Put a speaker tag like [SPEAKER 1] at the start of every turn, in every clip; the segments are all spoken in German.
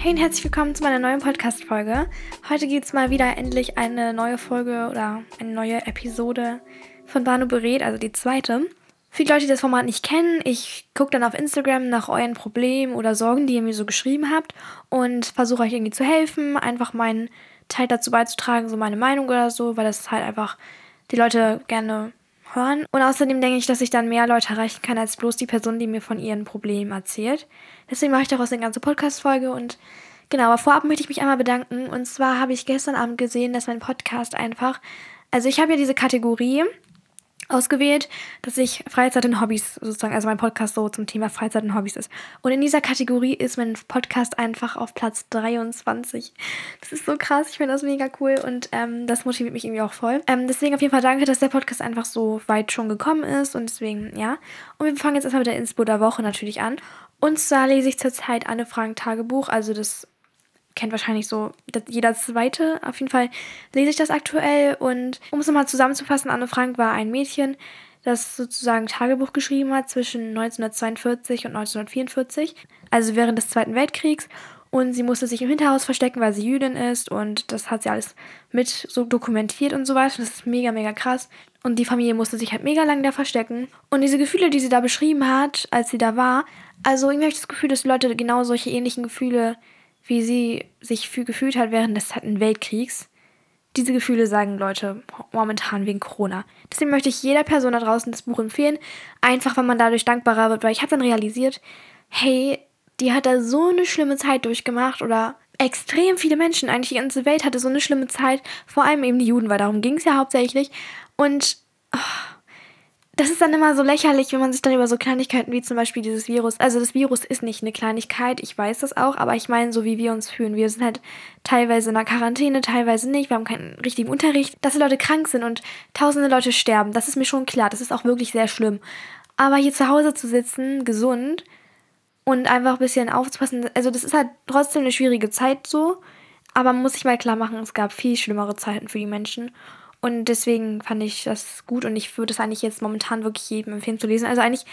[SPEAKER 1] Hey und herzlich willkommen zu meiner neuen Podcast-Folge. Heute gibt es mal wieder endlich eine neue Folge oder eine neue Episode von Banu berät, also die zweite. Die Leute, die das Format nicht kennen, ich gucke dann auf Instagram nach euren Problemen oder Sorgen, die ihr mir so geschrieben habt und versuche euch irgendwie zu helfen, einfach meinen Teil dazu beizutragen, so meine Meinung oder so, weil das halt einfach die Leute gerne hören. Und außerdem denke ich, dass ich dann mehr Leute erreichen kann, als bloß die Person, die mir von ihren Problemen erzählt. Deswegen mache ich daraus eine ganze Podcast-Folge und genau, aber vorab möchte ich mich einmal bedanken. Und zwar habe ich gestern Abend gesehen, dass mein Podcast einfach, also ich habe ja diese Kategorie, ausgewählt, dass ich Freizeit und Hobbys sozusagen, also mein Podcast so zum Thema Freizeit und Hobbys ist. Und in dieser Kategorie ist mein Podcast einfach auf Platz 23. Das ist so krass, ich finde das mega cool und ähm, das motiviert mich irgendwie auch voll. Ähm, deswegen auf jeden Fall danke, dass der Podcast einfach so weit schon gekommen ist und deswegen, ja. Und wir fangen jetzt erstmal mit der Inspo Woche natürlich an. Und zwar lese ich zurzeit Anne Frank Tagebuch, also das kennt wahrscheinlich so jeder zweite. Auf jeden Fall lese ich das aktuell. Und um es nochmal zusammenzufassen, Anne Frank war ein Mädchen, das sozusagen Tagebuch geschrieben hat zwischen 1942 und 1944, also während des Zweiten Weltkriegs. Und sie musste sich im Hinterhaus verstecken, weil sie Jüdin ist. Und das hat sie alles mit so dokumentiert und so weiter. Das ist mega, mega krass. Und die Familie musste sich halt mega lang da verstecken. Und diese Gefühle, die sie da beschrieben hat, als sie da war, also irgendwie habe ich das Gefühl, dass Leute genau solche ähnlichen Gefühle wie sie sich gefühlt hat während des Zweiten Weltkriegs. Diese Gefühle sagen Leute momentan wegen Corona. Deswegen möchte ich jeder Person da draußen das Buch empfehlen. Einfach, weil man dadurch dankbarer wird, weil ich habe dann realisiert, hey, die hat da so eine schlimme Zeit durchgemacht oder extrem viele Menschen, eigentlich die ganze Welt hatte so eine schlimme Zeit, vor allem eben die Juden, weil darum ging es ja hauptsächlich. Und oh, das ist dann immer so lächerlich, wenn man sich dann über so Kleinigkeiten wie zum Beispiel dieses Virus. Also das Virus ist nicht eine Kleinigkeit, ich weiß das auch, aber ich meine, so wie wir uns fühlen. Wir sind halt teilweise in der Quarantäne, teilweise nicht. Wir haben keinen richtigen Unterricht. Dass die Leute krank sind und tausende Leute sterben, das ist mir schon klar. Das ist auch wirklich sehr schlimm. Aber hier zu Hause zu sitzen, gesund und einfach ein bisschen aufzupassen, also das ist halt trotzdem eine schwierige Zeit so. Aber man muss sich mal klar machen, es gab viel schlimmere Zeiten für die Menschen. Und deswegen fand ich das gut und ich würde es eigentlich jetzt momentan wirklich jedem empfehlen zu lesen. Also eigentlich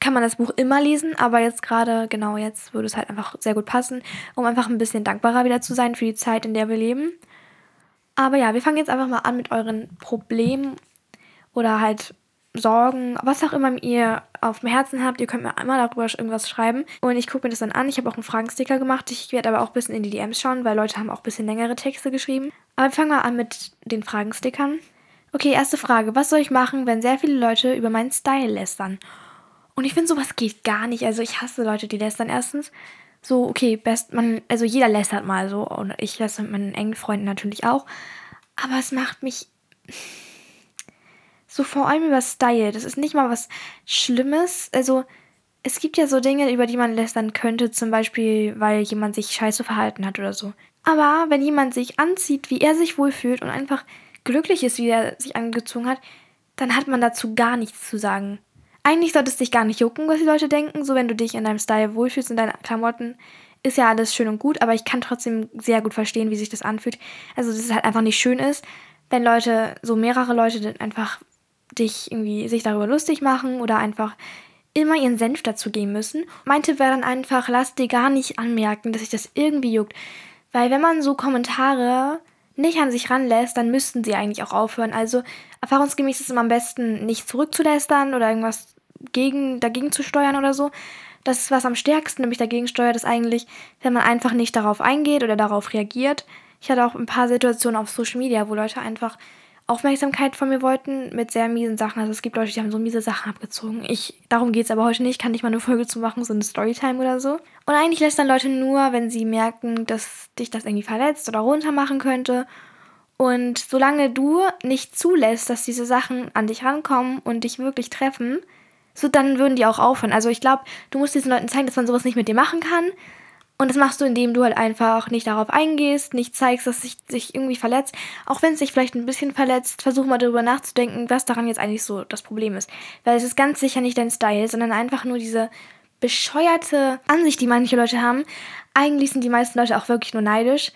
[SPEAKER 1] kann man das Buch immer lesen, aber jetzt gerade, genau jetzt, würde es halt einfach sehr gut passen, um einfach ein bisschen dankbarer wieder zu sein für die Zeit, in der wir leben. Aber ja, wir fangen jetzt einfach mal an mit euren Problemen oder halt Sorgen, was auch immer ihr auf dem Herzen habt. Ihr könnt mir einmal darüber irgendwas schreiben. Und ich gucke mir das dann an. Ich habe auch einen Fragensticker gemacht. Ich werde aber auch ein bisschen in die DMs schauen, weil Leute haben auch ein bisschen längere Texte geschrieben. Aber wir fangen mal an mit den Fragenstickern. Okay, erste Frage. Was soll ich machen, wenn sehr viele Leute über meinen Style lästern? Und ich finde, sowas geht gar nicht. Also ich hasse Leute, die lästern erstens. So, okay, best, man, also jeder lästert mal so. Und ich lästere mit meinen engen Freunden natürlich auch. Aber es macht mich so vor allem über Style. Das ist nicht mal was Schlimmes. Also, es gibt ja so Dinge, über die man lästern könnte, zum Beispiel, weil jemand sich scheiße verhalten hat oder so. Aber wenn jemand sich anzieht, wie er sich wohlfühlt und einfach glücklich ist, wie er sich angezogen hat, dann hat man dazu gar nichts zu sagen. Eigentlich sollte es dich gar nicht jucken, was die Leute denken. So, wenn du dich in deinem Style wohlfühlst, in deinen Klamotten, ist ja alles schön und gut, aber ich kann trotzdem sehr gut verstehen, wie sich das anfühlt. Also, dass es halt einfach nicht schön ist, wenn Leute, so mehrere Leute dann einfach dich irgendwie sich darüber lustig machen oder einfach immer ihren Senf dazu geben müssen. Mein Tipp wäre dann einfach, lass dir gar nicht anmerken, dass sich das irgendwie juckt. Weil wenn man so Kommentare nicht an sich ranlässt, dann müssten sie eigentlich auch aufhören. Also erfahrungsgemäß ist es immer am besten, nicht zurückzulästern oder irgendwas gegen, dagegen zu steuern oder so. Das ist was am stärksten, nämlich dagegen steuert es eigentlich, wenn man einfach nicht darauf eingeht oder darauf reagiert. Ich hatte auch ein paar Situationen auf Social Media, wo Leute einfach Aufmerksamkeit von mir wollten mit sehr miesen Sachen. Also es gibt Leute, die haben so miese Sachen abgezogen. Ich, darum geht es aber heute nicht. Kann nicht mal eine Folge zu machen, so eine Storytime oder so. Und eigentlich lässt dann Leute nur, wenn sie merken, dass dich das irgendwie verletzt oder runter machen könnte. Und solange du nicht zulässt, dass diese Sachen an dich rankommen und dich wirklich treffen, so dann würden die auch aufhören. Also ich glaube, du musst diesen Leuten zeigen, dass man sowas nicht mit dir machen kann und das machst du, indem du halt einfach nicht darauf eingehst, nicht zeigst, dass sich sich irgendwie verletzt. Auch wenn es sich vielleicht ein bisschen verletzt, versuch mal darüber nachzudenken, was daran jetzt eigentlich so das Problem ist. Weil es ist ganz sicher nicht dein Style, sondern einfach nur diese bescheuerte Ansicht, die manche Leute haben. Eigentlich sind die meisten Leute auch wirklich nur neidisch.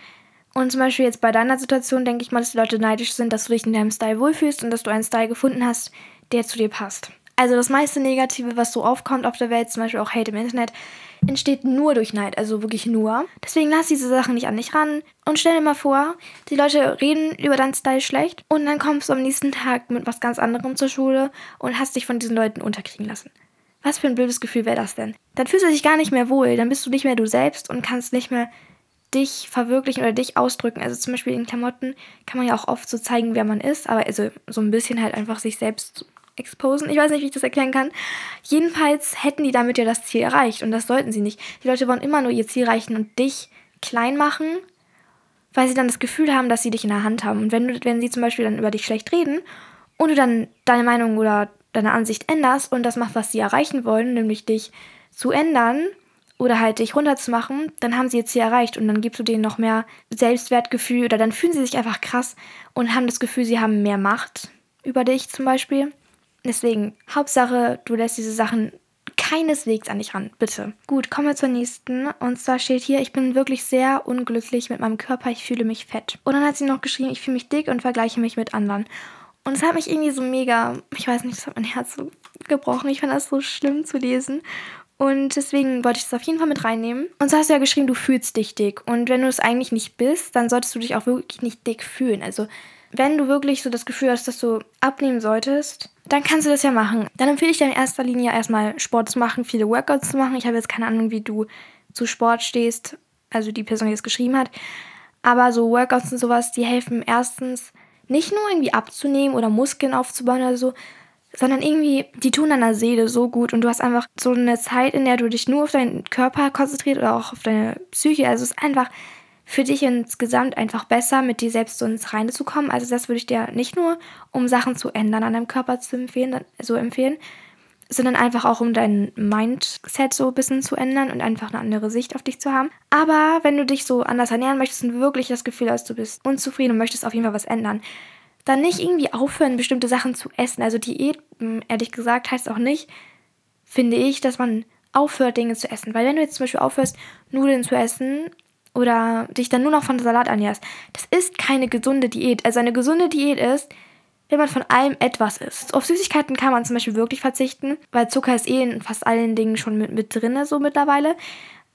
[SPEAKER 1] Und zum Beispiel jetzt bei deiner Situation denke ich mal, dass die Leute neidisch sind, dass du dich in deinem Style wohlfühlst und dass du einen Style gefunden hast, der zu dir passt. Also das meiste Negative, was so aufkommt auf der Welt, zum Beispiel auch Hate im Internet, entsteht nur durch Neid, also wirklich nur. Deswegen lass diese Sachen nicht an dich ran und stell dir mal vor, die Leute reden über deinen Style schlecht und dann kommst du am nächsten Tag mit was ganz anderem zur Schule und hast dich von diesen Leuten unterkriegen lassen. Was für ein blödes Gefühl wäre das denn? Dann fühlst du dich gar nicht mehr wohl, dann bist du nicht mehr du selbst und kannst nicht mehr dich verwirklichen oder dich ausdrücken. Also zum Beispiel in Klamotten kann man ja auch oft so zeigen, wer man ist, aber also so ein bisschen halt einfach sich selbst exposen. Ich weiß nicht, wie ich das erklären kann. Jedenfalls hätten die damit ja das Ziel erreicht und das sollten sie nicht. Die Leute wollen immer nur ihr Ziel erreichen und dich klein machen, weil sie dann das Gefühl haben, dass sie dich in der Hand haben. Und wenn, du, wenn sie zum Beispiel dann über dich schlecht reden und du dann deine Meinung oder deine Ansicht änderst und das macht, was sie erreichen wollen, nämlich dich zu ändern oder halt dich runterzumachen, dann haben sie ihr Ziel erreicht und dann gibst du denen noch mehr Selbstwertgefühl oder dann fühlen sie sich einfach krass und haben das Gefühl, sie haben mehr Macht über dich zum Beispiel. Deswegen, Hauptsache, du lässt diese Sachen keineswegs an dich ran, bitte. Gut, kommen wir zur nächsten. Und zwar steht hier, ich bin wirklich sehr unglücklich mit meinem Körper, ich fühle mich fett. Und dann hat sie noch geschrieben, ich fühle mich dick und vergleiche mich mit anderen. Und es hat mich irgendwie so mega, ich weiß nicht, das hat mein Herz so gebrochen. Ich fand das so schlimm zu lesen. Und deswegen wollte ich das auf jeden Fall mit reinnehmen. Und so hast du ja geschrieben, du fühlst dich dick. Und wenn du es eigentlich nicht bist, dann solltest du dich auch wirklich nicht dick fühlen. Also wenn du wirklich so das Gefühl hast, dass du abnehmen solltest, dann kannst du das ja machen. Dann empfehle ich dir in erster Linie erstmal Sport zu machen, viele Workouts zu machen. Ich habe jetzt keine Ahnung, wie du zu Sport stehst, also die Person, die es geschrieben hat. Aber so Workouts und sowas, die helfen erstens nicht nur irgendwie abzunehmen oder Muskeln aufzubauen oder so, sondern irgendwie, die tun deiner Seele so gut und du hast einfach so eine Zeit, in der du dich nur auf deinen Körper konzentrierst oder auch auf deine Psyche. Also es ist einfach für dich insgesamt einfach besser, mit dir selbst so ins Reine zu kommen. Also das würde ich dir nicht nur, um Sachen zu ändern an deinem Körper zu empfehlen, so empfehlen, sondern einfach auch, um dein Mindset so ein bisschen zu ändern und einfach eine andere Sicht auf dich zu haben. Aber wenn du dich so anders ernähren möchtest und wirklich das Gefühl hast, du bist unzufrieden und möchtest auf jeden Fall was ändern, dann nicht irgendwie aufhören, bestimmte Sachen zu essen. Also Diät, hm, ehrlich gesagt, heißt auch nicht, finde ich, dass man aufhört, Dinge zu essen. Weil wenn du jetzt zum Beispiel aufhörst, Nudeln zu essen oder dich dann nur noch von Salat ernährst, das ist keine gesunde Diät. Also eine gesunde Diät ist, wenn man von allem etwas isst. Auf Süßigkeiten kann man zum Beispiel wirklich verzichten, weil Zucker ist eh in fast allen Dingen schon mit, mit drin, so mittlerweile.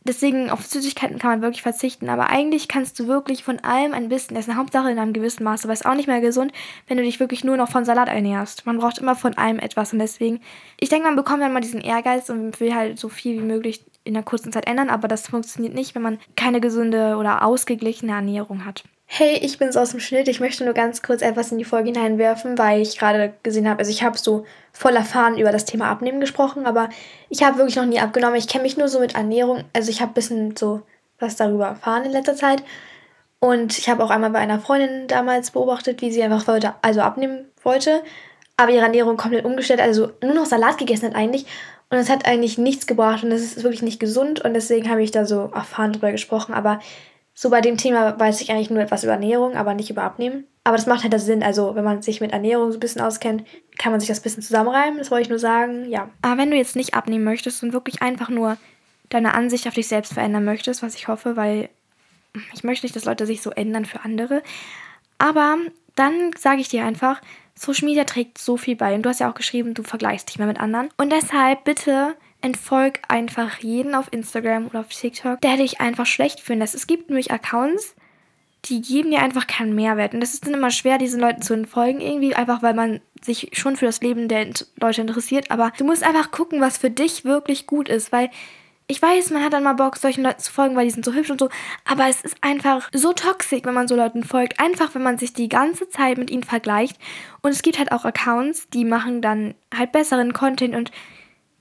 [SPEAKER 1] Deswegen auf Süßigkeiten kann man wirklich verzichten. Aber eigentlich kannst du wirklich von allem ein bisschen essen. Hauptsache in einem gewissen Maße. Aber es auch nicht mehr gesund, wenn du dich wirklich nur noch von Salat ernährst. Man braucht immer von allem etwas. Und deswegen, ich denke, man bekommt dann mal diesen Ehrgeiz und will halt so viel wie möglich in einer kurzen Zeit ändern. Aber das funktioniert nicht, wenn man keine gesunde oder ausgeglichene Ernährung hat. Hey, ich bin's aus dem Schnitt. Ich möchte nur ganz kurz etwas in die Folge hineinwerfen, weil ich gerade gesehen habe, also ich habe so voll erfahren über das Thema Abnehmen gesprochen, aber ich habe wirklich noch nie abgenommen. Ich kenne mich nur so mit Ernährung, also ich habe ein bisschen so was darüber erfahren in letzter Zeit. Und ich habe auch einmal bei einer Freundin damals beobachtet, wie sie einfach wollte, also abnehmen wollte, aber ihre Ernährung komplett umgestellt, also nur noch Salat gegessen hat eigentlich. Und es hat eigentlich nichts gebracht und es ist wirklich nicht gesund und deswegen habe ich da so erfahren drüber gesprochen. Aber so bei dem Thema weiß ich eigentlich nur etwas über Ernährung, aber nicht über Abnehmen. Aber das macht halt das Sinn. Also, wenn man sich mit Ernährung so ein bisschen auskennt, kann man sich das ein bisschen zusammenreimen. Das wollte ich nur sagen, ja. Aber wenn du jetzt nicht abnehmen möchtest und wirklich einfach nur deine Ansicht auf dich selbst verändern möchtest, was ich hoffe, weil ich möchte nicht, dass Leute sich so ändern für andere. Aber dann sage ich dir einfach, Social Media trägt so viel bei. Und du hast ja auch geschrieben, du vergleichst dich mehr mit anderen. Und deshalb bitte entfolg einfach jeden auf Instagram oder auf TikTok, der dich einfach schlecht fühlen lässt. Es gibt nämlich Accounts, die geben dir einfach keinen Mehrwert. Und das ist dann immer schwer, diesen Leuten zu entfolgen, irgendwie einfach, weil man sich schon für das Leben der Leute interessiert. Aber du musst einfach gucken, was für dich wirklich gut ist, weil ich weiß, man hat dann mal Bock, solchen Leuten zu folgen, weil die sind so hübsch und so. Aber es ist einfach so toxisch, wenn man so Leuten folgt. Einfach, wenn man sich die ganze Zeit mit ihnen vergleicht. Und es gibt halt auch Accounts, die machen dann halt besseren Content und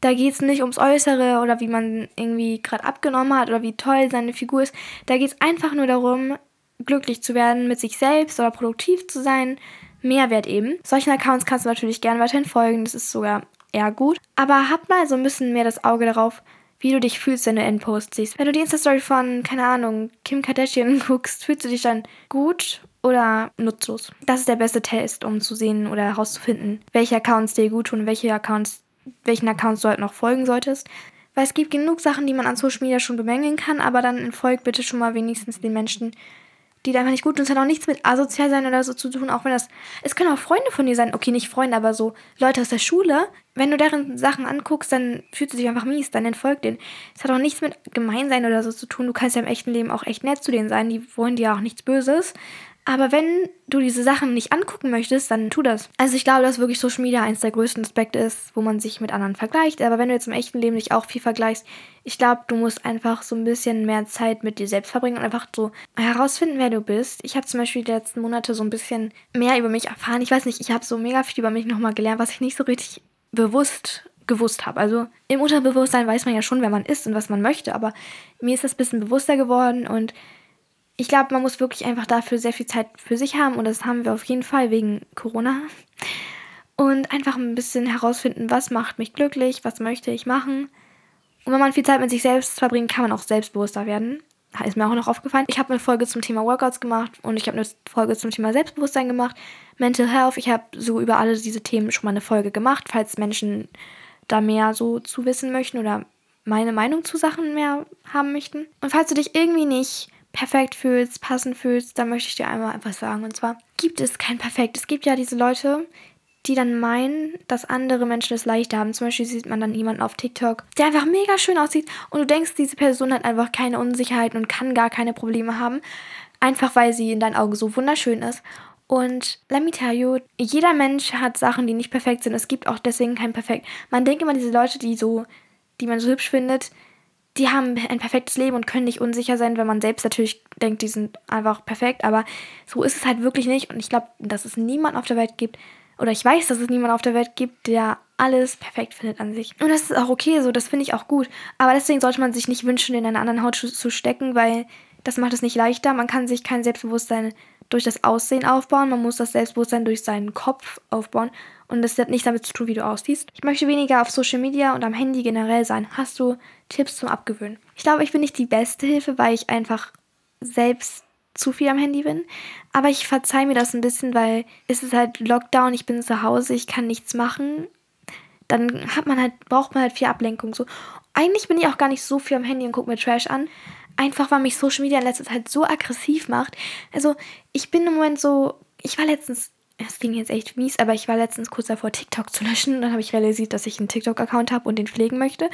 [SPEAKER 1] da geht es nicht ums Äußere oder wie man irgendwie gerade abgenommen hat oder wie toll seine Figur ist. Da geht es einfach nur darum, glücklich zu werden mit sich selbst oder produktiv zu sein. Mehrwert eben. Solchen Accounts kannst du natürlich gerne weiterhin folgen, das ist sogar eher gut. Aber hab mal so ein bisschen mehr das Auge darauf, wie du dich fühlst, wenn du Endpost siehst. Wenn du die Insta-Story von, keine Ahnung, Kim Kardashian guckst, fühlst du dich dann gut oder nutzlos? Das ist der beste Test, um zu sehen oder herauszufinden, welche Accounts dir gut tun, welche Accounts welchen Accounts du halt noch folgen solltest. Weil es gibt genug Sachen, die man an Social Media schon bemängeln kann, aber dann entfolgt bitte schon mal wenigstens den Menschen, die dir einfach nicht gut tun. Es hat auch nichts mit asozial sein oder so zu tun, auch wenn das. Es können auch Freunde von dir sein. Okay, nicht Freunde, aber so Leute aus der Schule. Wenn du deren Sachen anguckst, dann fühlst du dich einfach mies, dann entfolgt denen. Es hat auch nichts mit Gemeinsein oder so zu tun. Du kannst ja im echten Leben auch echt nett zu denen sein. Die wollen dir auch nichts Böses. Aber wenn du diese Sachen nicht angucken möchtest, dann tu das. Also ich glaube, dass wirklich Social Media eins der größten Aspekte ist, wo man sich mit anderen vergleicht. Aber wenn du jetzt im echten Leben nicht auch viel vergleichst, ich glaube, du musst einfach so ein bisschen mehr Zeit mit dir selbst verbringen und einfach so herausfinden, wer du bist. Ich habe zum Beispiel die letzten Monate so ein bisschen mehr über mich erfahren. Ich weiß nicht, ich habe so mega viel über mich nochmal gelernt, was ich nicht so richtig bewusst gewusst habe. Also im Unterbewusstsein weiß man ja schon, wer man ist und was man möchte, aber mir ist das ein bisschen bewusster geworden und ich glaube, man muss wirklich einfach dafür sehr viel Zeit für sich haben und das haben wir auf jeden Fall wegen Corona. Und einfach ein bisschen herausfinden, was macht mich glücklich, was möchte ich machen. Und wenn man viel Zeit mit sich selbst verbringt, kann man auch selbstbewusster werden. Ist mir auch noch aufgefallen. Ich habe eine Folge zum Thema Workouts gemacht und ich habe eine Folge zum Thema Selbstbewusstsein gemacht. Mental Health. Ich habe so über alle diese Themen schon mal eine Folge gemacht, falls Menschen da mehr so zu wissen möchten oder meine Meinung zu Sachen mehr haben möchten. Und falls du dich irgendwie nicht perfekt fühlst, passend fühlst, dann möchte ich dir einmal etwas sagen. Und zwar gibt es kein Perfekt. Es gibt ja diese Leute, die dann meinen, dass andere Menschen es leichter haben. Zum Beispiel sieht man dann jemanden auf TikTok, der einfach mega schön aussieht und du denkst, diese Person hat einfach keine Unsicherheiten und kann gar keine Probleme haben, einfach weil sie in deinen Augen so wunderschön ist. Und let me tell you, jeder Mensch hat Sachen, die nicht perfekt sind. Es gibt auch deswegen kein Perfekt. Man denkt immer, diese Leute, die so, die man so hübsch findet, die haben ein perfektes Leben und können nicht unsicher sein, wenn man selbst natürlich denkt, die sind einfach perfekt. Aber so ist es halt wirklich nicht. Und ich glaube, dass es niemand auf der Welt gibt, oder ich weiß, dass es niemand auf der Welt gibt, der alles perfekt findet an sich. Und das ist auch okay so, das finde ich auch gut. Aber deswegen sollte man sich nicht wünschen, in einer anderen Haut zu stecken, weil das macht es nicht leichter. Man kann sich kein Selbstbewusstsein durch das Aussehen aufbauen, man muss das Selbstbewusstsein durch seinen Kopf aufbauen. Und das hat nichts damit zu tun, wie du aussiehst. Ich möchte weniger auf Social Media und am Handy generell sein. Hast du Tipps zum Abgewöhnen? Ich glaube, ich bin nicht die beste Hilfe, weil ich einfach selbst zu viel am Handy bin. Aber ich verzeihe mir das ein bisschen, weil es ist halt Lockdown, ich bin zu Hause, ich kann nichts machen. Dann hat man halt, braucht man halt viel Ablenkung. So. Eigentlich bin ich auch gar nicht so viel am Handy und gucke mir Trash an. Einfach weil mich Social Media in letzter Zeit so aggressiv macht. Also, ich bin im Moment so. Ich war letztens es ging jetzt echt mies, aber ich war letztens kurz davor, TikTok zu löschen. Dann habe ich realisiert, dass ich einen TikTok-Account habe und den pflegen möchte.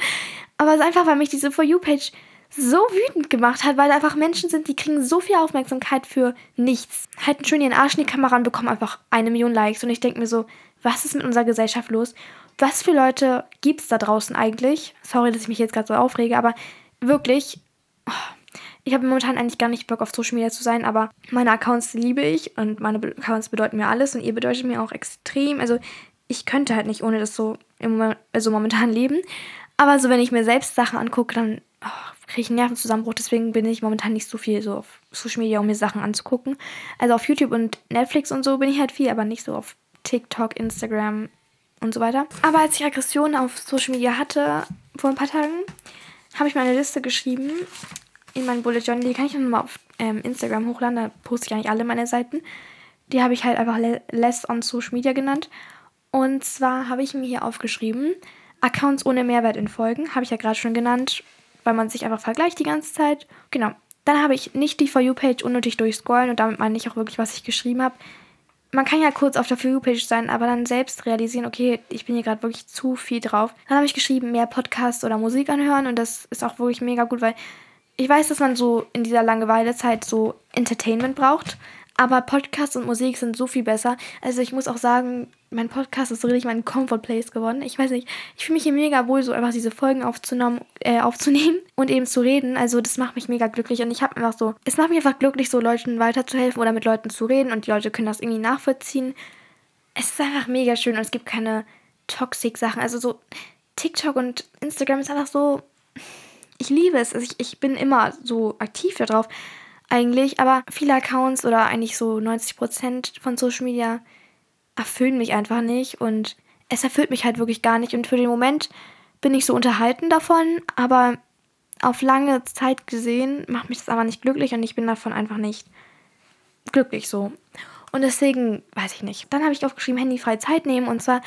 [SPEAKER 1] Aber es ist einfach, weil mich diese For You-Page so wütend gemacht hat, weil da einfach Menschen sind, die kriegen so viel Aufmerksamkeit für nichts. Halten schön ihren Arsch in die Kamera und bekommen einfach eine Million Likes. Und ich denke mir so, was ist mit unserer Gesellschaft los? Was für Leute gibt es da draußen eigentlich? Sorry, dass ich mich jetzt gerade so aufrege, aber wirklich, oh, ich habe momentan eigentlich gar nicht Bock auf Social Media zu sein, aber meine Accounts liebe ich und meine Accounts bedeuten mir alles und ihr bedeutet mir auch extrem. Also ich könnte halt nicht ohne das so im Moment, also momentan leben. Aber so, wenn ich mir selbst Sachen angucke, dann oh, kriege ich einen Nervenzusammenbruch. Deswegen bin ich momentan nicht so viel so auf Social Media, um mir Sachen anzugucken. Also auf YouTube und Netflix und so bin ich halt viel, aber nicht so auf TikTok, Instagram und so weiter. Aber als ich Aggressionen auf Social Media hatte, vor ein paar Tagen, habe ich mir eine Liste geschrieben in meinen Bullet Journal. Die kann ich nochmal auf ähm, Instagram hochladen. Da poste ich eigentlich alle meine Seiten. Die habe ich halt einfach Less on Social Media genannt. Und zwar habe ich mir hier aufgeschrieben, Accounts ohne Mehrwert in Folgen. Habe ich ja gerade schon genannt, weil man sich einfach vergleicht die ganze Zeit. Genau. Dann habe ich nicht die For You-Page unnötig durchscrollen und damit meine ich auch wirklich, was ich geschrieben habe. Man kann ja kurz auf der For You-Page sein, aber dann selbst realisieren, okay, ich bin hier gerade wirklich zu viel drauf. Dann habe ich geschrieben, mehr Podcasts oder Musik anhören und das ist auch wirklich mega gut, weil ich weiß, dass man so in dieser Langeweilezeit so Entertainment braucht, aber Podcasts und Musik sind so viel besser. Also ich muss auch sagen, mein Podcast ist richtig mein Comfort Place geworden. Ich weiß nicht, ich fühle mich hier mega wohl, so einfach diese Folgen aufzunehmen, äh, aufzunehmen und eben zu reden. Also das macht mich mega glücklich und ich habe einfach so, es macht mich einfach glücklich, so Leuten weiterzuhelfen oder mit Leuten zu reden und die Leute können das irgendwie nachvollziehen. Es ist einfach mega schön und es gibt keine Toxic-Sachen. Also so TikTok und Instagram ist einfach so ich liebe es. Also ich, ich bin immer so aktiv darauf eigentlich, aber viele Accounts oder eigentlich so 90% von Social Media erfüllen mich einfach nicht und es erfüllt mich halt wirklich gar nicht und für den Moment bin ich so unterhalten davon, aber auf lange Zeit gesehen macht mich das aber nicht glücklich und ich bin davon einfach nicht glücklich so. Und deswegen weiß ich nicht. Dann habe ich aufgeschrieben, handyfreie Zeit nehmen und zwar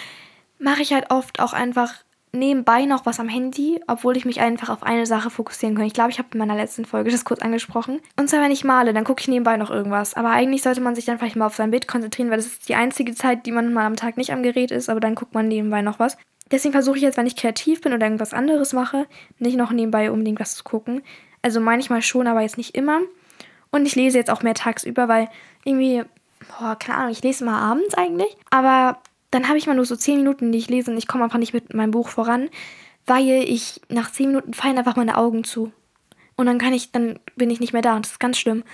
[SPEAKER 1] mache ich halt oft auch einfach nebenbei noch was am Handy, obwohl ich mich einfach auf eine Sache fokussieren kann. Ich glaube, ich habe in meiner letzten Folge das kurz angesprochen. Und zwar, wenn ich male, dann gucke ich nebenbei noch irgendwas. Aber eigentlich sollte man sich dann vielleicht mal auf sein Bild konzentrieren, weil das ist die einzige Zeit, die man mal am Tag nicht am Gerät ist, aber dann guckt man nebenbei noch was. Deswegen versuche ich jetzt, wenn ich kreativ bin oder irgendwas anderes mache, nicht noch nebenbei unbedingt was zu gucken. Also manchmal schon, aber jetzt nicht immer. Und ich lese jetzt auch mehr tagsüber, weil irgendwie, boah, keine Ahnung, ich lese mal abends eigentlich. Aber dann habe ich mal nur so 10 Minuten, die ich lese und ich komme einfach nicht mit meinem Buch voran, weil ich nach 10 Minuten fallen einfach meine Augen zu. Und dann kann ich, dann bin ich nicht mehr da und das ist ganz schlimm.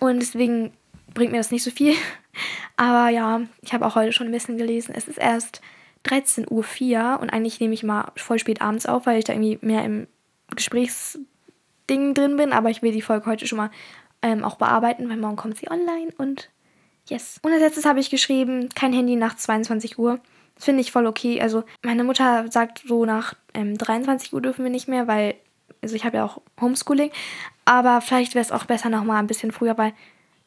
[SPEAKER 1] Und deswegen bringt mir das nicht so viel. Aber ja, ich habe auch heute schon ein bisschen gelesen. Es ist erst 13.04 Uhr und eigentlich nehme ich mal voll spät abends auf, weil ich da irgendwie mehr im Gesprächsding drin bin. Aber ich will die Folge heute schon mal ähm, auch bearbeiten, weil morgen kommt sie online und yes. Und als letztes habe ich geschrieben, kein Handy nach 22 Uhr. Das finde ich voll okay. Also meine Mutter sagt so nach ähm, 23 Uhr dürfen wir nicht mehr, weil, also ich habe ja auch Homeschooling. Aber vielleicht wäre es auch besser nochmal ein bisschen früher, weil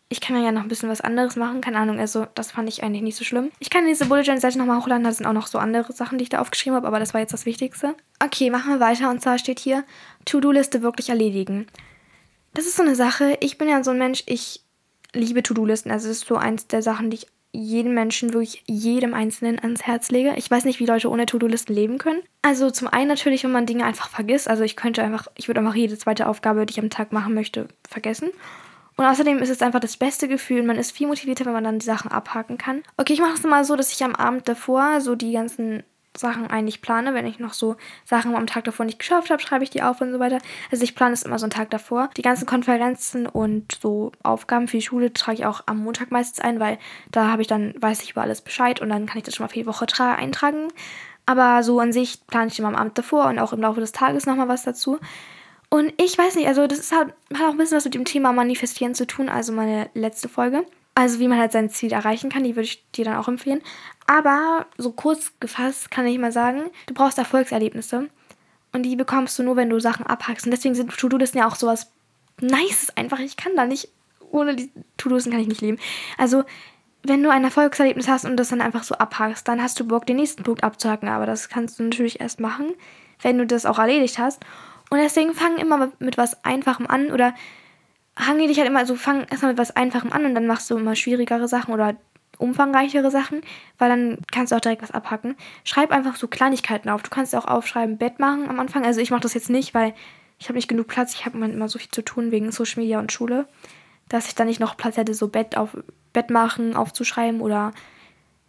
[SPEAKER 1] ich kann ja noch ein bisschen was anderes machen. Keine Ahnung, also das fand ich eigentlich nicht so schlimm. Ich kann diese Bullet Journal Seite nochmal hochladen. Da sind auch noch so andere Sachen, die ich da aufgeschrieben habe, aber das war jetzt das Wichtigste. Okay, machen wir weiter. Und zwar steht hier, To-Do-Liste wirklich erledigen. Das ist so eine Sache. Ich bin ja so ein Mensch, ich liebe To-Do-Listen. Also das ist so eins der Sachen, die ich jedem Menschen, wirklich jedem Einzelnen ans Herz lege. Ich weiß nicht, wie Leute ohne To-Do-Listen leben können. Also zum einen natürlich, wenn man Dinge einfach vergisst. Also ich könnte einfach, ich würde einfach jede zweite Aufgabe, die ich am Tag machen möchte, vergessen. Und außerdem ist es einfach das beste Gefühl. Man ist viel motivierter, wenn man dann die Sachen abhaken kann. Okay, ich mache es mal so, dass ich am Abend davor so die ganzen Sachen eigentlich plane. Wenn ich noch so Sachen am Tag davor nicht geschafft habe, schreibe ich die auf und so weiter. Also ich plane es immer so einen Tag davor. Die ganzen Konferenzen und so Aufgaben für die Schule trage ich auch am Montag meistens ein, weil da habe ich dann, weiß ich über alles Bescheid und dann kann ich das schon mal für die Woche eintragen. Aber so an sich plane ich immer am Abend davor und auch im Laufe des Tages nochmal was dazu. Und ich weiß nicht, also das ist halt, hat auch ein bisschen was mit dem Thema Manifestieren zu tun, also meine letzte Folge. Also wie man halt sein Ziel erreichen kann, die würde ich dir dann auch empfehlen. Aber so kurz gefasst kann ich mal sagen, du brauchst Erfolgserlebnisse. Und die bekommst du nur, wenn du Sachen abhackst. Und deswegen sind To-Do-Listen ja auch sowas Nices einfach. Ich kann da nicht, ohne die To-Do-Listen kann ich nicht leben. Also, wenn du ein Erfolgserlebnis hast und das dann einfach so abhackst, dann hast du Bock, den nächsten Punkt abzuhacken. Aber das kannst du natürlich erst machen, wenn du das auch erledigt hast. Und deswegen fang immer mit was Einfachem an oder hange dich halt immer, also fang erstmal mit was Einfachem an und dann machst du immer schwierigere Sachen oder umfangreichere Sachen, weil dann kannst du auch direkt was abhacken. Schreib einfach so Kleinigkeiten auf. Du kannst auch aufschreiben, Bett machen am Anfang. Also ich mache das jetzt nicht, weil ich habe nicht genug Platz. Ich habe immer so viel zu tun wegen Social Media und Schule, dass ich dann nicht noch Platz hätte, so Bett auf Bett machen aufzuschreiben oder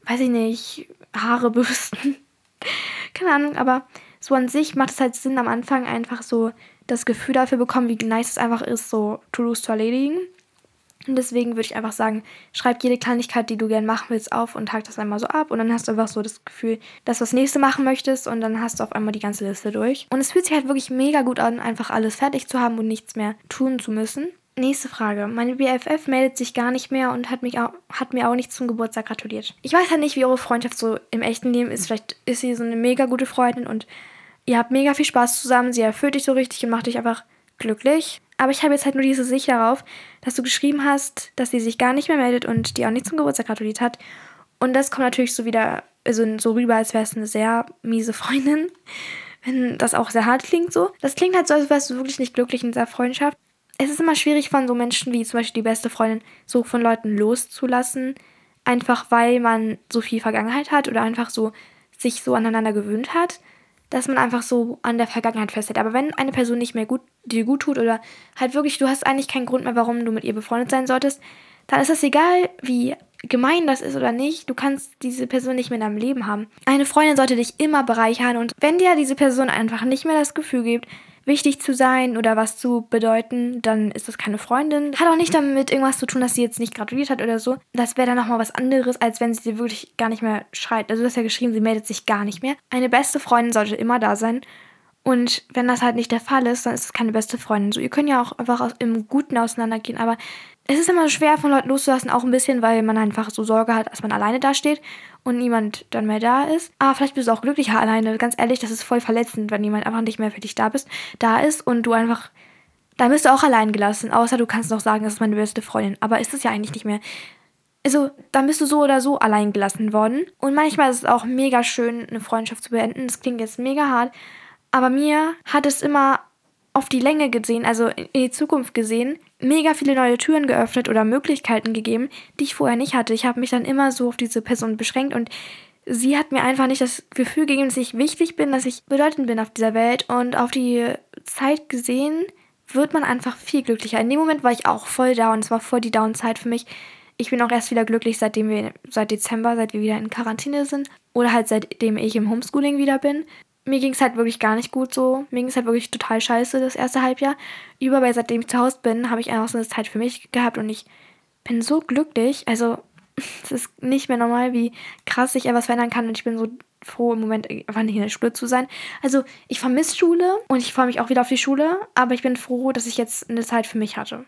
[SPEAKER 1] weiß ich nicht, Haare bürsten. Keine Ahnung, aber so an sich macht es halt Sinn, am Anfang einfach so das Gefühl dafür bekommen, wie nice es einfach ist, so To-Dos zu erledigen. Und deswegen würde ich einfach sagen, schreib jede Kleinigkeit, die du gerne machen willst, auf und hak das einmal so ab. Und dann hast du einfach so das Gefühl, dass du das nächste machen möchtest. Und dann hast du auf einmal die ganze Liste durch. Und es fühlt sich halt wirklich mega gut an, einfach alles fertig zu haben und nichts mehr tun zu müssen. Nächste Frage. Meine BFF meldet sich gar nicht mehr und hat, mich auch, hat mir auch nicht zum Geburtstag gratuliert. Ich weiß halt nicht, wie eure Freundschaft so im echten Leben ist. Vielleicht ist sie so eine mega gute Freundin und ihr habt mega viel Spaß zusammen, sie erfüllt dich so richtig und macht dich einfach glücklich. Aber ich habe jetzt halt nur diese Sicht darauf, dass du geschrieben hast, dass sie sich gar nicht mehr meldet und dir auch nicht zum Geburtstag gratuliert hat. Und das kommt natürlich so wieder also so rüber, als wäre es eine sehr miese Freundin. Wenn das auch sehr hart klingt so. Das klingt halt so, als wärst du wirklich nicht glücklich in dieser Freundschaft. Es ist immer schwierig von so Menschen wie zum Beispiel die beste Freundin so von Leuten loszulassen. Einfach weil man so viel Vergangenheit hat oder einfach so sich so aneinander gewöhnt hat dass man einfach so an der Vergangenheit festhält. Aber wenn eine Person nicht mehr gut, dir gut tut oder halt wirklich, du hast eigentlich keinen Grund mehr, warum du mit ihr befreundet sein solltest, dann ist es egal, wie gemein das ist oder nicht, du kannst diese Person nicht mehr in deinem Leben haben. Eine Freundin sollte dich immer bereichern und wenn dir diese Person einfach nicht mehr das Gefühl gibt, wichtig zu sein oder was zu bedeuten, dann ist das keine Freundin. Hat auch nicht damit irgendwas zu tun, dass sie jetzt nicht gratuliert hat oder so. Das wäre dann nochmal was anderes, als wenn sie dir wirklich gar nicht mehr schreit. Also du hast ja geschrieben, sie meldet sich gar nicht mehr. Eine beste Freundin sollte immer da sein. Und wenn das halt nicht der Fall ist, dann ist es keine beste Freundin. So, ihr könnt ja auch einfach im Guten auseinandergehen, aber es ist immer schwer, von Leuten loszulassen, auch ein bisschen, weil man einfach so Sorge hat, dass man alleine dasteht und niemand dann mehr da ist. Aber vielleicht bist du auch glücklicher alleine. Ganz ehrlich, das ist voll verletzend, wenn jemand einfach nicht mehr für dich da bist, da ist und du einfach. Da bist du auch allein gelassen, außer du kannst noch sagen, das ist meine beste Freundin. Aber ist es ja eigentlich nicht mehr. Also, dann bist du so oder so allein gelassen worden. Und manchmal ist es auch mega schön, eine Freundschaft zu beenden. Das klingt jetzt mega hart. Aber mir hat es immer auf die Länge gesehen, also in die Zukunft gesehen, mega viele neue Türen geöffnet oder Möglichkeiten gegeben, die ich vorher nicht hatte. Ich habe mich dann immer so auf diese Person beschränkt und sie hat mir einfach nicht das Gefühl gegeben, dass ich wichtig bin, dass ich bedeutend bin auf dieser Welt und auf die Zeit gesehen wird man einfach viel glücklicher. In dem Moment war ich auch voll down. Es war voll die Down-Zeit für mich. Ich bin auch erst wieder glücklich, seitdem wir, seit Dezember, seit wir wieder in Quarantäne sind. Oder halt seitdem ich im Homeschooling wieder bin. Mir ging es halt wirklich gar nicht gut so. Mir ging es halt wirklich total scheiße das erste Halbjahr. Über, weil seitdem ich zu Hause bin, habe ich einfach so eine Zeit für mich gehabt und ich bin so glücklich. Also, es ist nicht mehr normal, wie krass sich etwas verändern kann und ich bin so froh, im Moment einfach nicht in der Schule zu sein. Also, ich vermisse Schule und ich freue mich auch wieder auf die Schule, aber ich bin froh, dass ich jetzt eine Zeit für mich hatte.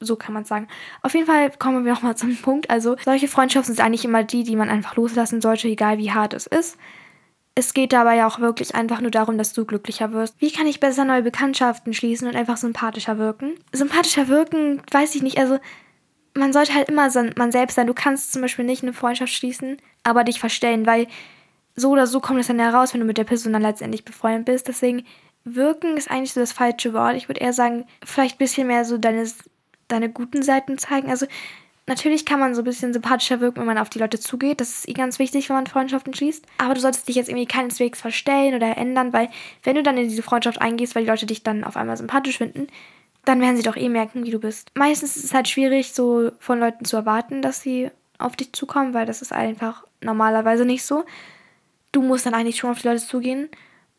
[SPEAKER 1] So kann man sagen. Auf jeden Fall kommen wir nochmal zum Punkt. Also, solche Freundschaften sind eigentlich immer die, die man einfach loslassen sollte, egal wie hart es ist. Es geht dabei auch wirklich einfach nur darum, dass du glücklicher wirst. Wie kann ich besser neue Bekanntschaften schließen und einfach sympathischer wirken? Sympathischer wirken, weiß ich nicht. Also, man sollte halt immer man selbst sein. Du kannst zum Beispiel nicht eine Freundschaft schließen, aber dich verstellen, weil so oder so kommt es dann heraus, wenn du mit der Person dann letztendlich befreundet bist. Deswegen, wirken ist eigentlich so das falsche Wort. Ich würde eher sagen, vielleicht ein bisschen mehr so deine, deine guten Seiten zeigen. Also, natürlich kann man so ein bisschen sympathischer wirken, wenn man auf die Leute zugeht. Das ist eh ganz wichtig, wenn man Freundschaften schließt. Aber du solltest dich jetzt irgendwie keineswegs verstellen oder ändern, weil wenn du dann in diese Freundschaft eingehst, weil die Leute dich dann auf einmal sympathisch finden, dann werden sie doch eh merken, wie du bist. Meistens ist es halt schwierig, so von Leuten zu erwarten, dass sie auf dich zukommen, weil das ist einfach normalerweise nicht so du musst dann eigentlich schon auf die Leute zugehen.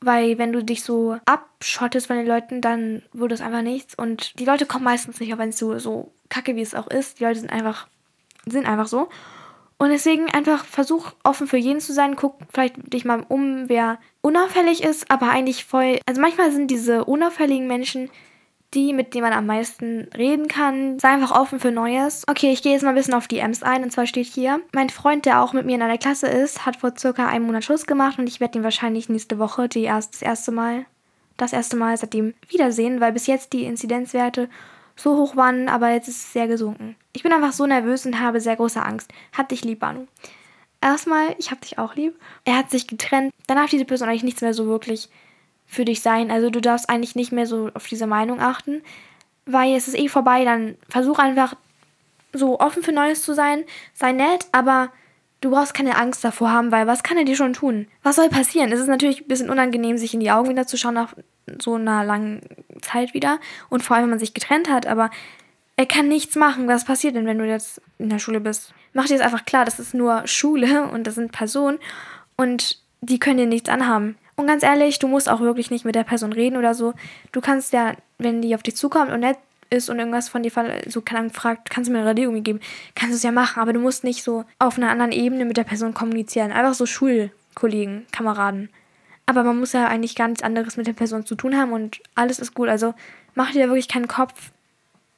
[SPEAKER 1] Weil wenn du dich so abschottest von den Leuten, dann wird es einfach nichts. Und die Leute kommen meistens nicht, auch wenn es so, so kacke wie es auch ist. Die Leute sind einfach, sind einfach so. Und deswegen einfach versuch offen für jeden zu sein. Guck vielleicht dich mal um, wer unauffällig ist, aber eigentlich voll. Also manchmal sind diese unauffälligen Menschen die, mit denen man am meisten reden kann. Sei einfach offen für Neues. Okay, ich gehe jetzt mal ein bisschen auf die Ems ein. Und zwar steht hier, mein Freund, der auch mit mir in einer Klasse ist, hat vor circa einem Monat Schluss gemacht und ich werde ihn wahrscheinlich nächste Woche die erst, das erste Mal, das erste Mal seitdem wiedersehen, weil bis jetzt die Inzidenzwerte so hoch waren, aber jetzt ist es sehr gesunken. Ich bin einfach so nervös und habe sehr große Angst. Hat dich lieb, Banu. Erstmal, ich hab dich auch lieb. Er hat sich getrennt. Danach hat diese Person eigentlich nichts mehr so wirklich für dich sein. Also du darfst eigentlich nicht mehr so auf diese Meinung achten, weil es ist eh vorbei. Dann versuch einfach so offen für Neues zu sein. Sei nett, aber du brauchst keine Angst davor haben, weil was kann er dir schon tun? Was soll passieren? Es ist natürlich ein bisschen unangenehm, sich in die Augen wieder zu schauen nach so einer langen Zeit wieder. Und vor allem, wenn man sich getrennt hat, aber er kann nichts machen. Was passiert denn, wenn du jetzt in der Schule bist? Mach dir jetzt einfach klar, das ist nur Schule und das sind Personen und die können dir nichts anhaben. Und ganz ehrlich, du musst auch wirklich nicht mit der Person reden oder so. Du kannst ja, wenn die auf dich zukommt und nett ist und irgendwas von dir so fragt, kannst du mir eine Radierung geben, kannst du es ja machen, aber du musst nicht so auf einer anderen Ebene mit der Person kommunizieren. Einfach so Schulkollegen, Kameraden. Aber man muss ja eigentlich gar nichts anderes mit der Person zu tun haben und alles ist gut. Also mach dir da wirklich keinen Kopf.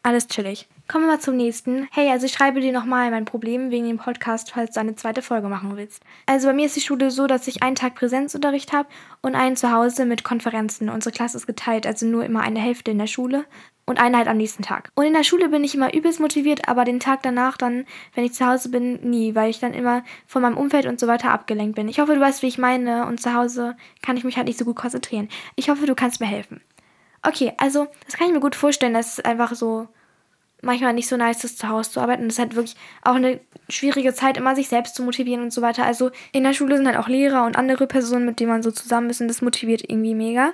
[SPEAKER 1] Alles chillig. Kommen wir mal zum nächsten. Hey, also ich schreibe dir nochmal mein Problem wegen dem Podcast, falls du eine zweite Folge machen willst. Also bei mir ist die Schule so, dass ich einen Tag Präsenzunterricht habe und einen zu Hause mit Konferenzen. Unsere Klasse ist geteilt, also nur immer eine Hälfte in der Schule und eine halt am nächsten Tag. Und in der Schule bin ich immer übelst motiviert, aber den Tag danach dann, wenn ich zu Hause bin, nie, weil ich dann immer von meinem Umfeld und so weiter abgelenkt bin. Ich hoffe, du weißt, wie ich meine und zu Hause kann ich mich halt nicht so gut konzentrieren. Ich hoffe, du kannst mir helfen. Okay, also das kann ich mir gut vorstellen, dass es einfach so manchmal nicht so nice ist, zu Hause zu arbeiten. Das ist halt wirklich auch eine schwierige Zeit, immer sich selbst zu motivieren und so weiter. Also in der Schule sind halt auch Lehrer und andere Personen, mit denen man so zusammen ist und das motiviert irgendwie mega.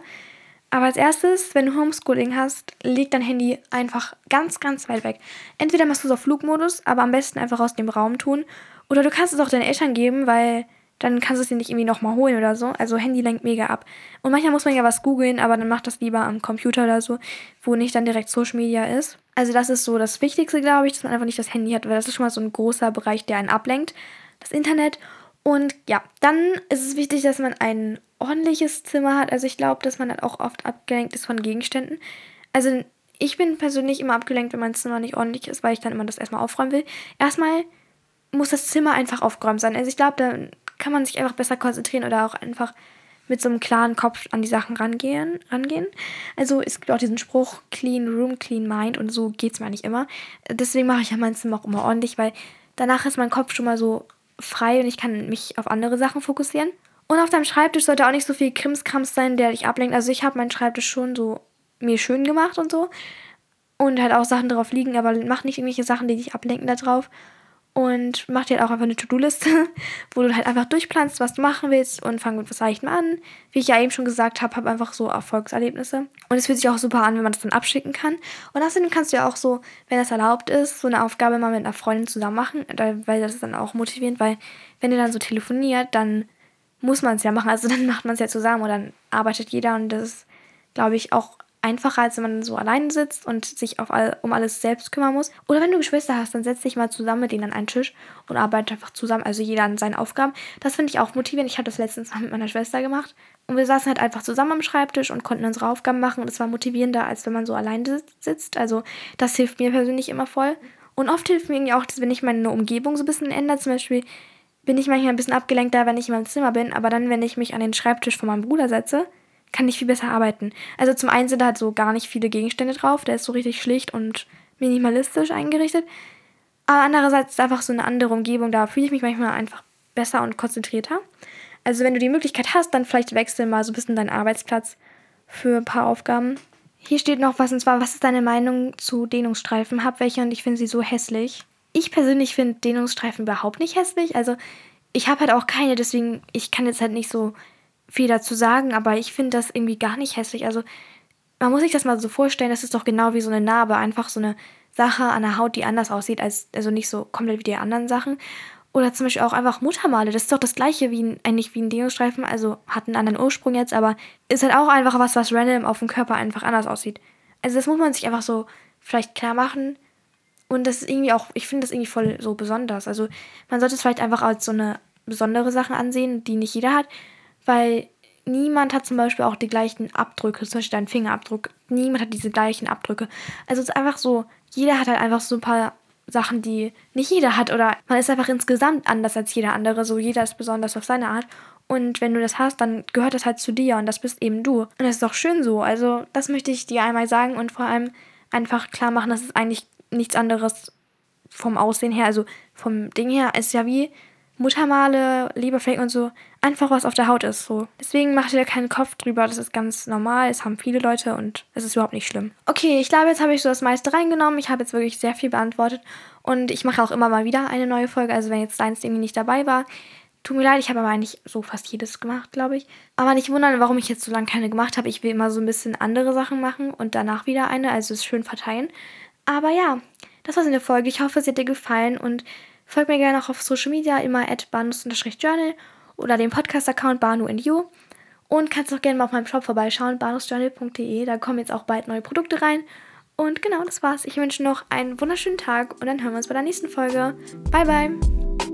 [SPEAKER 1] Aber als erstes, wenn du Homeschooling hast, leg dein Handy einfach ganz, ganz weit weg. Entweder machst du es auf Flugmodus, aber am besten einfach aus dem Raum tun. Oder du kannst es auch deinen Eltern geben, weil dann kannst du es dir nicht irgendwie nochmal holen oder so. Also Handy lenkt mega ab. Und manchmal muss man ja was googeln, aber dann macht das lieber am Computer oder so, wo nicht dann direkt Social Media ist. Also das ist so das Wichtigste, glaube ich, dass man einfach nicht das Handy hat, weil das ist schon mal so ein großer Bereich, der einen ablenkt. Das Internet. Und ja, dann ist es wichtig, dass man ein ordentliches Zimmer hat. Also ich glaube, dass man dann auch oft abgelenkt ist von Gegenständen. Also ich bin persönlich immer abgelenkt, wenn mein Zimmer nicht ordentlich ist, weil ich dann immer das erstmal aufräumen will. Erstmal muss das Zimmer einfach aufgeräumt sein. Also ich glaube, dann kann man sich einfach besser konzentrieren oder auch einfach mit so einem klaren Kopf an die Sachen rangehen. rangehen. Also es gibt auch diesen Spruch, clean room, clean mind und so geht es mir nicht immer. Deswegen mache ich ja mein Zimmer auch immer ordentlich, weil danach ist mein Kopf schon mal so frei und ich kann mich auf andere Sachen fokussieren. Und auf deinem Schreibtisch sollte auch nicht so viel Krimskrams sein, der dich ablenkt. Also ich habe meinen Schreibtisch schon so mir schön gemacht und so. Und halt auch Sachen drauf liegen, aber mach nicht irgendwelche Sachen, die dich ablenken da drauf und mach dir halt auch einfach eine To-Do-Liste, wo du halt einfach durchplanst, was du machen willst und fang mit was Leichtem an. Wie ich ja eben schon gesagt habe, habe einfach so Erfolgserlebnisse. Und es fühlt sich auch super an, wenn man das dann abschicken kann. Und außerdem kannst du ja auch so, wenn das erlaubt ist, so eine Aufgabe mal mit einer Freundin zusammen machen, weil das ist dann auch motivierend, weil wenn ihr dann so telefoniert, dann muss man es ja machen. Also dann macht man es ja zusammen und dann arbeitet jeder und das ist, glaube ich, auch einfacher, als wenn man so allein sitzt und sich auf all, um alles selbst kümmern muss. Oder wenn du Geschwister hast, dann setz dich mal zusammen mit denen an einen Tisch und arbeite einfach zusammen, also jeder an seinen Aufgaben. Das finde ich auch motivierend. Ich habe das letztens mal mit meiner Schwester gemacht. Und wir saßen halt einfach zusammen am Schreibtisch und konnten unsere Aufgaben machen. Und es war motivierender, als wenn man so allein sitzt. Also das hilft mir persönlich immer voll. Und oft hilft mir irgendwie auch, wenn ich meine Umgebung so ein bisschen ändere. Zum Beispiel bin ich manchmal ein bisschen abgelenkter, wenn ich in meinem Zimmer bin. Aber dann, wenn ich mich an den Schreibtisch von meinem Bruder setze, kann ich viel besser arbeiten. Also zum einen sind da halt so gar nicht viele Gegenstände drauf, der ist so richtig schlicht und minimalistisch eingerichtet. Aber andererseits ist einfach so eine andere Umgebung, da fühle ich mich manchmal einfach besser und konzentrierter. Also wenn du die Möglichkeit hast, dann vielleicht wechsel mal so ein bisschen deinen Arbeitsplatz für ein paar Aufgaben. Hier steht noch was, und zwar, was ist deine Meinung zu Dehnungsstreifen? Hab welche und ich finde sie so hässlich. Ich persönlich finde Dehnungsstreifen überhaupt nicht hässlich. Also ich habe halt auch keine, deswegen, ich kann jetzt halt nicht so viel dazu sagen, aber ich finde das irgendwie gar nicht hässlich. Also man muss sich das mal so vorstellen, das ist doch genau wie so eine Narbe, einfach so eine Sache an der Haut, die anders aussieht, als also nicht so komplett wie die anderen Sachen. Oder zum Beispiel auch einfach Muttermale. Das ist doch das gleiche wie ein, eigentlich wie ein Deo-Streifen, also hat einen anderen Ursprung jetzt, aber ist halt auch einfach was, was random auf dem Körper einfach anders aussieht. Also das muss man sich einfach so vielleicht klar machen. Und das ist irgendwie auch, ich finde das irgendwie voll so besonders. Also man sollte es vielleicht einfach als so eine besondere Sache ansehen, die nicht jeder hat weil niemand hat zum Beispiel auch die gleichen Abdrücke, zum Beispiel dein Fingerabdruck. Niemand hat diese gleichen Abdrücke. Also es ist einfach so, jeder hat halt einfach so ein paar Sachen, die nicht jeder hat. Oder man ist einfach insgesamt anders als jeder andere. So jeder ist besonders auf seine Art. Und wenn du das hast, dann gehört das halt zu dir und das bist eben du. Und das ist auch schön so. Also das möchte ich dir einmal sagen und vor allem einfach klar machen, dass es eigentlich nichts anderes vom Aussehen her, also vom Ding her, ist ja wie Muttermale, Leberflecken und so, einfach was auf der Haut ist. So. Deswegen mach dir keinen Kopf drüber, das ist ganz normal, es haben viele Leute und es ist überhaupt nicht schlimm. Okay, ich glaube, jetzt habe ich so das meiste reingenommen. Ich habe jetzt wirklich sehr viel beantwortet und ich mache auch immer mal wieder eine neue Folge. Also wenn jetzt deins irgendwie nicht dabei war, tut mir leid, ich habe aber eigentlich so fast jedes gemacht, glaube ich. Aber nicht wundern, warum ich jetzt so lange keine gemacht habe. Ich will immer so ein bisschen andere Sachen machen und danach wieder eine, also es schön verteilen. Aber ja, das war's in der Folge. Ich hoffe, es hat dir gefallen und Folgt mir gerne auch auf Social Media, immer at banus-journal oder dem Podcast-Account Banu You. Und kannst auch gerne mal auf meinem Shop vorbeischauen, banusjournal.de. Da kommen jetzt auch bald neue Produkte rein. Und genau, das war's. Ich wünsche noch einen wunderschönen Tag und dann hören wir uns bei der nächsten Folge. Bye, bye!